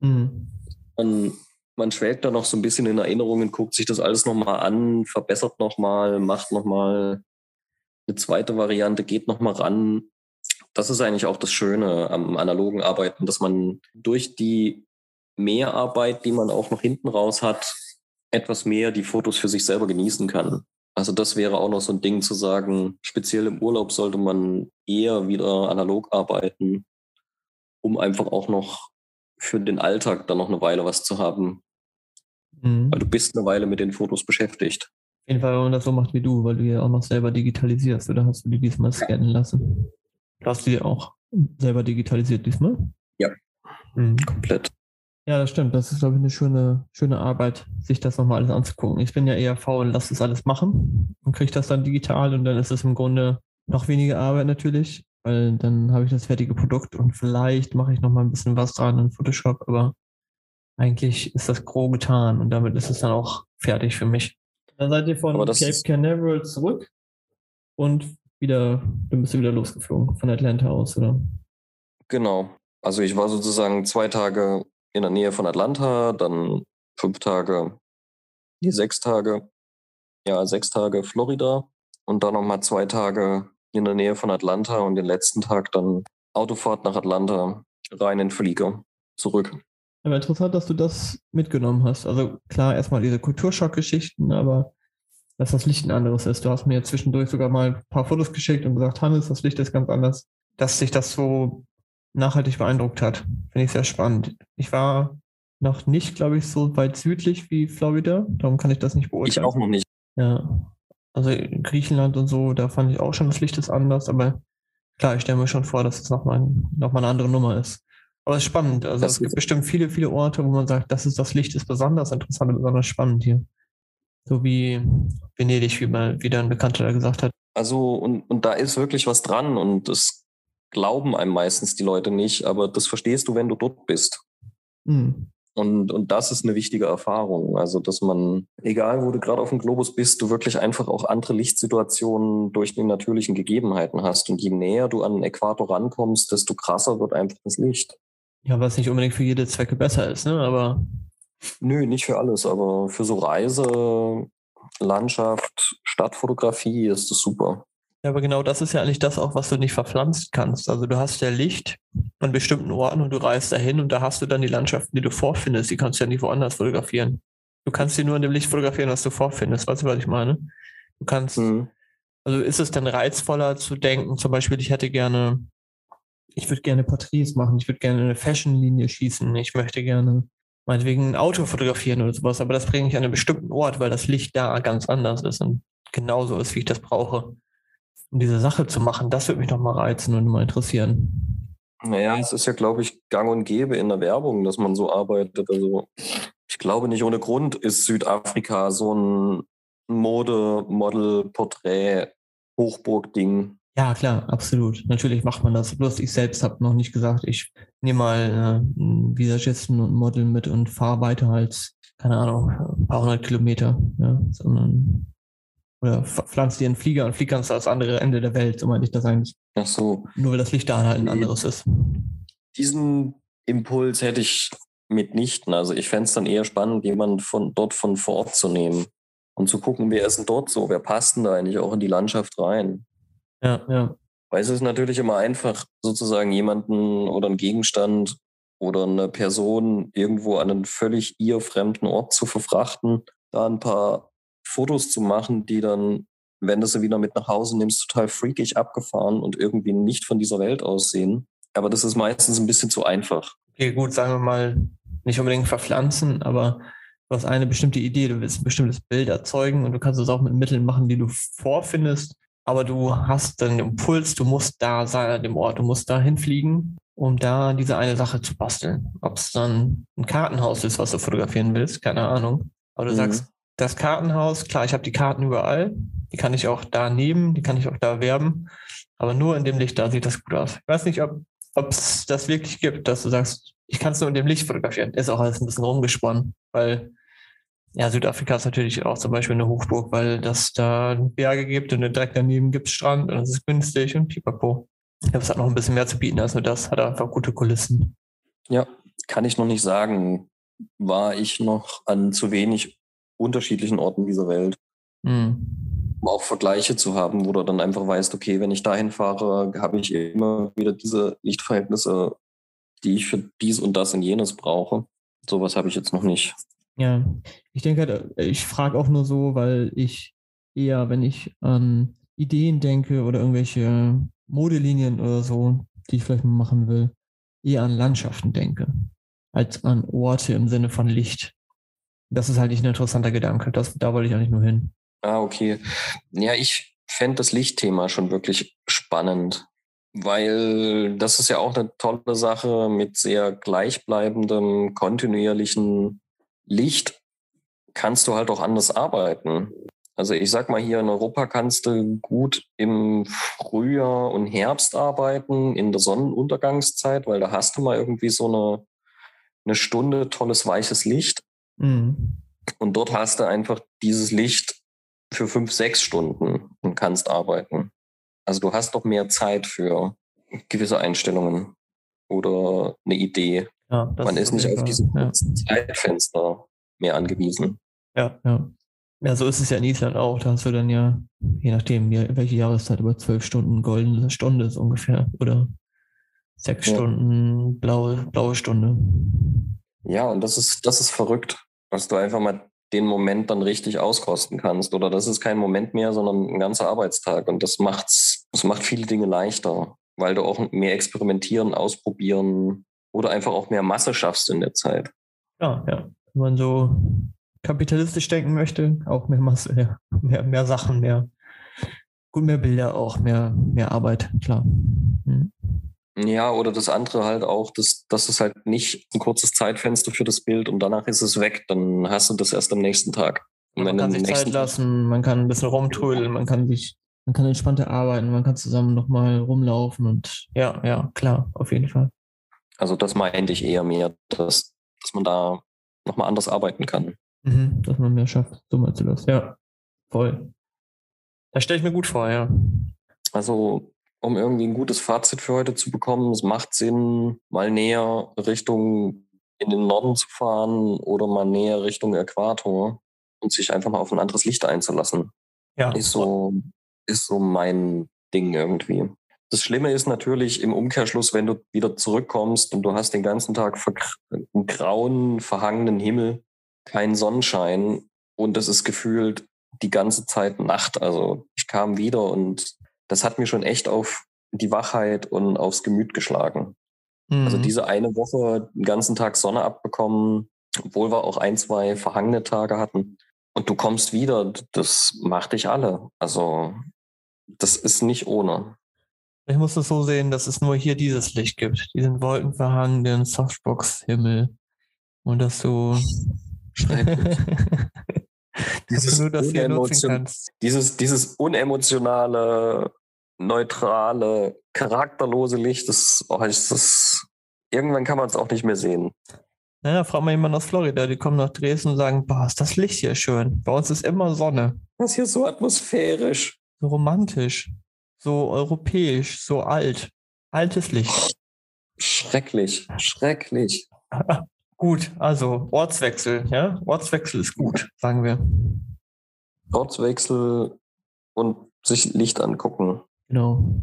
Mhm. Man, man schwelgt da noch so ein bisschen in Erinnerungen, guckt sich das alles nochmal an, verbessert nochmal, macht nochmal eine zweite Variante, geht nochmal ran. Das ist eigentlich auch das Schöne am analogen Arbeiten, dass man durch die Mehrarbeit, die man auch noch hinten raus hat, etwas mehr die Fotos für sich selber genießen kann. Also das wäre auch noch so ein Ding zu sagen, speziell im Urlaub sollte man eher wieder analog arbeiten, um einfach auch noch für den Alltag dann noch eine Weile was zu haben. Mhm. Weil du bist eine Weile mit den Fotos beschäftigt. Auf jeden Fall, wenn man das so macht wie du, weil du ja auch noch selber digitalisierst, oder hast du die diesmal scannen lassen? Hast du die auch selber digitalisiert diesmal? Ja, mhm. komplett. Ja, das stimmt. Das ist, glaube ich, eine schöne, schöne Arbeit, sich das nochmal alles anzugucken. Ich bin ja eher faul und lasse das alles machen und kriege das dann digital und dann ist es im Grunde noch weniger Arbeit natürlich, weil dann habe ich das fertige Produkt und vielleicht mache ich nochmal ein bisschen was dran in Photoshop, aber eigentlich ist das grob getan und damit ist es dann auch fertig für mich. Dann seid ihr von Cape Canaveral zurück und wieder, dann bist du wieder losgeflogen von Atlanta aus, oder? Genau. Also ich war sozusagen zwei Tage in der Nähe von Atlanta, dann fünf Tage, die sechs Tage, ja, sechs Tage Florida und dann nochmal zwei Tage in der Nähe von Atlanta und den letzten Tag dann Autofahrt nach Atlanta, rein in Flieger, zurück. Aber interessant, dass du das mitgenommen hast. Also klar, erstmal diese Kulturschockgeschichten, aber dass das Licht ein anderes ist. Du hast mir zwischendurch sogar mal ein paar Fotos geschickt und gesagt, Hannes, das Licht ist ganz anders. Dass sich das so nachhaltig beeindruckt hat. Finde ich sehr spannend. Ich war noch nicht, glaube ich, so weit südlich wie Florida. Darum kann ich das nicht beurteilen. Ich auch noch nicht. Ja. Also Griechenland und so, da fand ich auch schon, das Licht ist anders, aber klar, ich stelle mir schon vor, dass es nochmal noch mal eine andere Nummer ist. Aber es ist spannend. Also das es gibt bestimmt viele, viele Orte, wo man sagt, das ist das Licht ist besonders interessant und besonders spannend hier. So wie Venedig, wie mal wieder ein Bekannter da gesagt hat. Also, und, und da ist wirklich was dran und es glauben einem meistens die Leute nicht, aber das verstehst du, wenn du dort bist. Mhm. Und, und das ist eine wichtige Erfahrung. Also, dass man, egal wo du gerade auf dem Globus bist, du wirklich einfach auch andere Lichtsituationen durch die natürlichen Gegebenheiten hast. Und je näher du an den Äquator rankommst, desto krasser wird einfach das Licht. Ja, was nicht unbedingt für jede Zwecke besser ist, ne? Aber. Nö, nicht für alles, aber für so Reise, Landschaft, Stadtfotografie ist das super. Ja, aber genau das ist ja eigentlich das auch, was du nicht verpflanzen kannst. Also du hast ja Licht an bestimmten Orten und du reist dahin und da hast du dann die Landschaften, die du vorfindest. Die kannst du ja nicht woanders fotografieren. Du kannst sie nur in dem Licht fotografieren, was du vorfindest. Weißt du, was ich meine? Du kannst, mhm. Also ist es denn reizvoller zu denken, zum Beispiel, ich hätte gerne, ich würde gerne Porträts machen, ich würde gerne eine Fashion-Linie schießen, ich möchte gerne meinetwegen ein Auto fotografieren oder sowas, aber das bringe ich an einen bestimmten Ort, weil das Licht da ganz anders ist und genauso ist, wie ich das brauche. Um diese Sache zu machen, das würde mich noch mal reizen und mal interessieren. Naja, es ist ja, glaube ich, gang und gäbe in der Werbung, dass man so arbeitet. Also ich glaube nicht ohne Grund ist Südafrika so ein Mode, Model, Porträt, Hochburg-Ding. Ja, klar, absolut. Natürlich macht man das. Bloß ich selbst habe noch nicht gesagt, ich nehme mal äh, einen Visagisten und ein Model mit und fahre weiter als, keine Ahnung, ein paar hundert Kilometer. Ja, sondern oder pflanzt dir einen Flieger und fliegt ganz das andere Ende der Welt, so meine ich das eigentlich. Ach so. Nur weil das Licht da halt ein anderes ist. Diesen Impuls hätte ich mitnichten. Also ich fände es dann eher spannend, jemanden von dort von vor Ort zu nehmen und zu gucken, wer ist denn dort so, wer passt denn da eigentlich auch in die Landschaft rein. Ja, ja. Weil es ist natürlich immer einfach, sozusagen jemanden oder einen Gegenstand oder eine Person irgendwo an einen völlig ihr fremden Ort zu verfrachten, da ein paar Fotos zu machen, die dann, wenn du sie wieder mit nach Hause nimmst, total freakig abgefahren und irgendwie nicht von dieser Welt aussehen. Aber das ist meistens ein bisschen zu einfach. Okay, gut, sagen wir mal, nicht unbedingt verpflanzen, aber du hast eine bestimmte Idee, du willst ein bestimmtes Bild erzeugen und du kannst es auch mit Mitteln machen, die du vorfindest, aber du hast den Impuls, du musst da sein an dem Ort, du musst da hinfliegen, um da diese eine Sache zu basteln. Ob es dann ein Kartenhaus ist, was du fotografieren willst, keine Ahnung. Aber du mhm. sagst, das Kartenhaus, klar, ich habe die Karten überall, die kann ich auch da nehmen, die kann ich auch da werben, aber nur in dem Licht, da sieht das gut aus. Ich weiß nicht, ob es das wirklich gibt, dass du sagst, ich kann es nur in dem Licht fotografieren. Ist auch alles ein bisschen rumgesponnen, weil ja, Südafrika ist natürlich auch zum Beispiel eine Hochburg, weil das da Berge gibt und direkt daneben gibt es Strand und es ist günstig und pipapo. Ich glaube, es hat noch ein bisschen mehr zu bieten als nur das, hat einfach gute Kulissen. Ja, kann ich noch nicht sagen. War ich noch an zu wenig unterschiedlichen Orten dieser Welt. Mhm. Um auch Vergleiche zu haben, wo du dann einfach weißt, okay, wenn ich dahin fahre, habe ich immer wieder diese Lichtverhältnisse, die ich für dies und das und jenes brauche. Sowas habe ich jetzt noch nicht. Ja, ich denke halt, ich frage auch nur so, weil ich eher, wenn ich an Ideen denke oder irgendwelche Modelinien oder so, die ich vielleicht mal machen will, eher an Landschaften denke, als an Orte im Sinne von Licht. Das ist halt nicht ein interessanter Gedanke. Das, da wollte ich eigentlich nur hin. Ah, okay. Ja, ich fände das Lichtthema schon wirklich spannend weil das ist ja auch eine tolle Sache mit sehr gleichbleibendem, kontinuierlichen Licht kannst du halt auch anders arbeiten. Also ich sag mal, hier in Europa kannst du gut im Frühjahr und Herbst arbeiten, in der Sonnenuntergangszeit, weil da hast du mal irgendwie so eine, eine Stunde tolles weiches Licht. Mhm. Und dort hast du einfach dieses Licht für fünf, sechs Stunden und kannst arbeiten. Also du hast doch mehr Zeit für gewisse Einstellungen oder eine Idee. Ja, Man ist nicht auf diese ja. Zeitfenster mehr angewiesen. Ja, ja. Ja, so ist es ja in Island auch. Da hast du dann ja, je nachdem, welche Jahreszeit, über zwölf Stunden goldene Stunde ist ungefähr. Oder sechs ja. Stunden blaue, blaue Stunde. Ja, und das ist, das ist verrückt, dass du einfach mal den Moment dann richtig auskosten kannst. Oder das ist kein Moment mehr, sondern ein ganzer Arbeitstag. Und das macht's, das macht viele Dinge leichter, weil du auch mehr experimentieren, ausprobieren oder einfach auch mehr Masse schaffst in der Zeit. Ja, ja. Wenn man so kapitalistisch denken möchte, auch mehr Masse, ja. mehr, mehr Sachen, mehr, gut, mehr Bilder auch, mehr, mehr Arbeit, klar. Hm. Ja, oder das andere halt auch, dass das ist halt nicht ein kurzes Zeitfenster für das Bild und danach ist es weg. Dann hast du das erst am nächsten Tag. Und man kann sich Zeit lassen, man kann ein bisschen rumtrödeln, man kann sich, man kann entspannter arbeiten, man kann zusammen nochmal rumlaufen und ja, ja, klar, auf jeden Fall. Also das meinte ich eher mehr, dass, dass man da nochmal anders arbeiten kann. Mhm, dass man mehr schafft, so meinst du das, ja. Voll. Das stelle ich mir gut vor, ja. Also um irgendwie ein gutes Fazit für heute zu bekommen. Es macht Sinn, mal näher Richtung in den Norden zu fahren oder mal näher Richtung Äquator und sich einfach mal auf ein anderes Licht einzulassen. Ja. Ist so, ist so mein Ding irgendwie. Das Schlimme ist natürlich im Umkehrschluss, wenn du wieder zurückkommst und du hast den ganzen Tag einen grauen, verhangenen Himmel, keinen Sonnenschein und es ist gefühlt die ganze Zeit Nacht. Also ich kam wieder und das hat mir schon echt auf die Wachheit und aufs Gemüt geschlagen. Mhm. Also diese eine Woche den ganzen Tag Sonne abbekommen, obwohl wir auch ein, zwei verhangene Tage hatten. Und du kommst wieder, das macht dich alle. Also das ist nicht ohne. Ich muss es so sehen, dass es nur hier dieses Licht gibt, diesen wolkenverhangenen Softbox-Himmel. Und dass du dieses, nur das hier nutzen kannst. Dieses, dieses unemotionale, neutrale, charakterlose Licht, das, oh, das irgendwann kann man es auch nicht mehr sehen. Naja, frag mal jemanden aus Florida, die kommen nach Dresden und sagen, boah, ist das Licht hier schön. Bei uns ist immer Sonne. Das ist hier so atmosphärisch. So romantisch, so europäisch, so alt. Altes Licht. Schrecklich, schrecklich. gut, also Ortswechsel, ja? Ortswechsel ist gut, sagen wir. Ortswechsel und sich Licht angucken. Genau.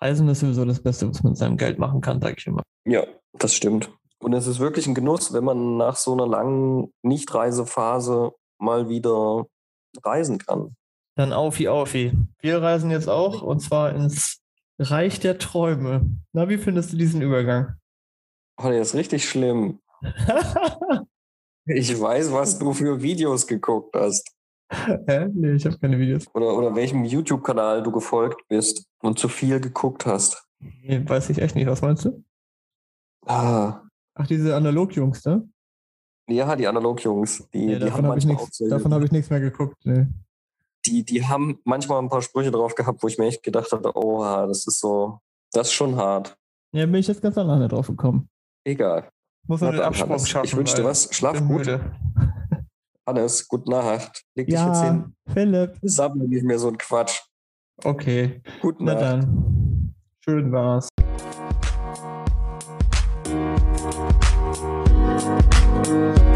Reisen ist sowieso das Beste, was man mit seinem Geld machen kann, sage ich immer. Ja, das stimmt. Und es ist wirklich ein Genuss, wenn man nach so einer langen Nichtreisephase mal wieder reisen kann. Dann aufi, aufi. Wir reisen jetzt auch und zwar ins Reich der Träume. Na, wie findest du diesen Übergang? Oh, der ist richtig schlimm. ich weiß, was du für Videos geguckt hast. Hä? Nee, ich habe keine Videos. Oder, oder welchem YouTube-Kanal du gefolgt bist und zu viel geguckt hast. Nee, weiß ich echt nicht. Was meinst du? Ah. Ach, diese Analog-Jungs, ne? Ja, die Analog-Jungs. Die, nee, die davon habe ich, hab ich nichts mehr geguckt. Nee die, die haben manchmal ein paar Sprüche drauf gehabt, wo ich mir echt gedacht habe, oha, das ist so, das ist schon hart. Ja, bin ich jetzt ganz alleine drauf gekommen. Egal. Muss man den Absprung Hannes, schaffen. Ich wünsche dir was. Schlaf gut. Müde. Hannes, gute Nacht. Leg dich ja, jetzt hin. Philipp. Sammle nicht mehr so ein Quatsch. Okay. Guten Nacht. Dann. Schön war's. Thank